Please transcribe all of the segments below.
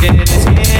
get it.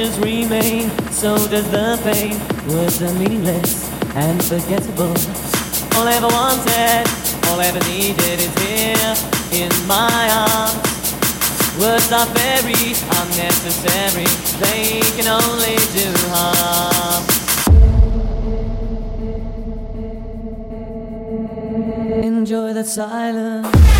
ashes remain, so does the pain. Words are meaningless and forgettable. All I ever wanted, all I ever needed is here in my arms. Words are very unnecessary, they can only do harm. Enjoy the silence.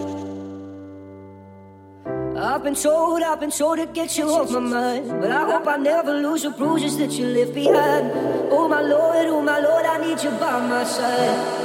Been told, I've been told to get you off my mind. But I hope I never lose the bruises that you left behind. Oh my Lord, oh my Lord, I need you by my side.